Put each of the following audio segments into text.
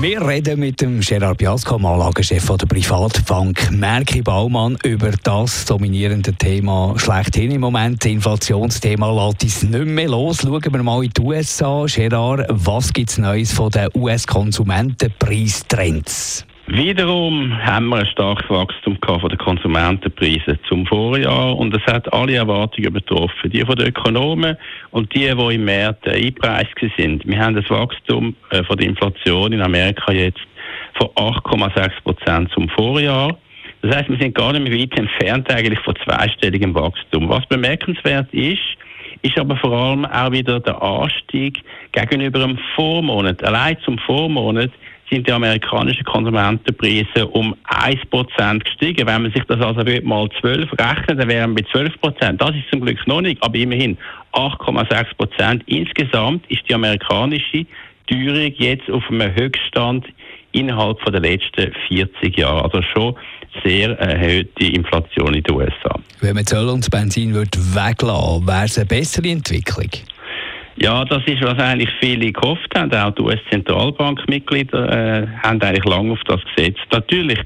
wir reden mit dem Gerard Biasco, dem Anlagechef der Privatbank Merki Baumann, über das dominierende Thema schlechthin im Moment. Das Inflationsthema lässt uns nicht mehr los. Schauen wir mal in die USA. Gerard, was gibt es Neues von den US-Konsumentenpreistrends? Wiederum haben wir ein starkes Wachstum von den Konsumentenpreisen zum Vorjahr und es hat alle Erwartungen betroffen, die von den Ökonomen und die, die im März eingepreist sind. Wir haben das Wachstum äh, von der Inflation in Amerika jetzt von 8,6 Prozent zum Vorjahr. Das heißt, wir sind gar nicht mehr weit entfernt eigentlich von zweistelligem Wachstum. Was bemerkenswert ist, ist aber vor allem auch wieder der Anstieg gegenüber dem Vormonat. Allein zum Vormonat sind die amerikanischen Konsumentenpreise um 1% gestiegen. Wenn man sich das also mal 12 rechnet, dann wären wir bei 12%. Das ist zum Glück noch nicht, aber immerhin 8,6%. Insgesamt ist die amerikanische Teuerung jetzt auf einem Höchststand innerhalb der letzten 40 Jahre. Also schon sehr erhöhte Inflation in den USA. Wenn man Zölle und Benzin weglassen würde, wäre es eine bessere Entwicklung? Ja, das ist, was eigentlich viele gehofft haben. Auch die US-Zentralbankmitglieder äh, haben eigentlich lange auf das gesetzt. Natürlich,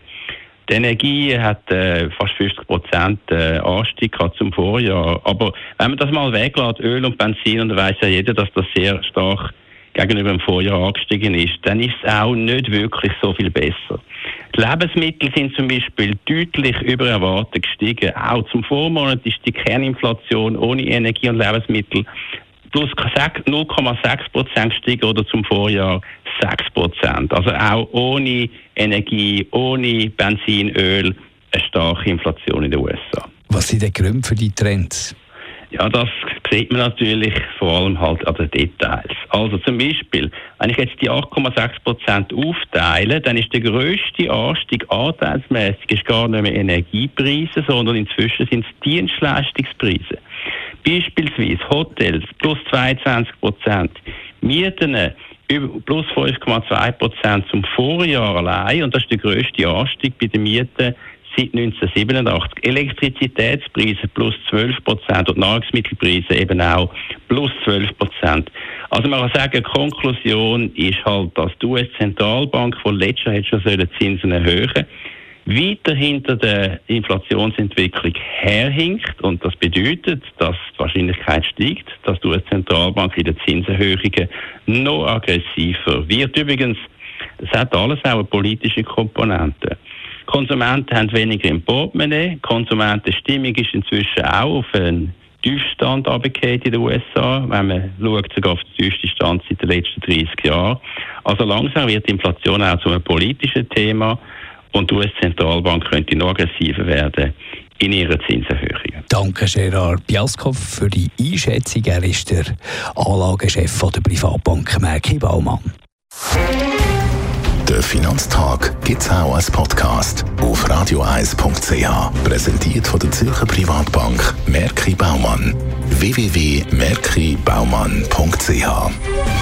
die Energie hat äh, fast 50 Prozent äh, Anstieg zum Vorjahr. Aber wenn man das mal weglässt, Öl und Benzin, und dann weiß ja jeder, dass das sehr stark gegenüber dem Vorjahr angestiegen ist, dann ist es auch nicht wirklich so viel besser. Die Lebensmittel sind zum Beispiel deutlich über Erwarten gestiegen. Auch zum Vormonat ist die Kerninflation ohne Energie und Lebensmittel plus 0,6 Prozent gestiegen oder zum Vorjahr 6 Prozent. Also auch ohne Energie, ohne Benzin, Öl, eine starke Inflation in den USA. Was sind die Gründe für die Trends? Ja, das sieht man natürlich vor allem halt an den Details. Also zum Beispiel, wenn ich jetzt die 8,6 Prozent aufteile, dann ist der grösste Anstieg anteilsmäßig ist gar nicht mehr Energiepreise, sondern inzwischen sind es Dienstleistungspreise. Beispielsweise Hotels plus 22 Prozent, Mieten plus 5,2 Prozent zum Vorjahr allein und das ist der grösste Anstieg bei den Mieten seit 1987. Elektrizitätspreise plus 12 Prozent und Nahrungsmittelpreise eben auch plus 12 Prozent. Also man kann sagen, Konklusion ist halt, dass die US-Zentralbank, die letztes Jahr schon Zinsen erhöhen sollen, weiter hinter der Inflationsentwicklung herhinkt und das bedeutet, dass die Wahrscheinlichkeit steigt, dass die US-Zentralbank in den Zinserhöhungen noch aggressiver wird. Übrigens, das hat alles auch eine politische Komponente. Konsumenten haben weniger im Portemonnaie. Konsumentenstimmung ist inzwischen auch auf einen Tiefstand runtergefallen in den USA, wenn man schaut, sogar auf den tiefsten Stand seit den letzten 30 Jahren. Also langsam wird die Inflation auch zu einem politischen Thema und die US-Zentralbank könnte noch aggressiver werden in ihrer Zinserhöhungen. Danke Gerard Biaskov für die Einschätzung. Er ist der Anlagechef der Privatbank Merki Baumann. Der Finanztag gibt es auch als Podcast auf radioeis.ch. Präsentiert von der Zürcher Privatbank Merki Baumann. www.merkibaumann.ch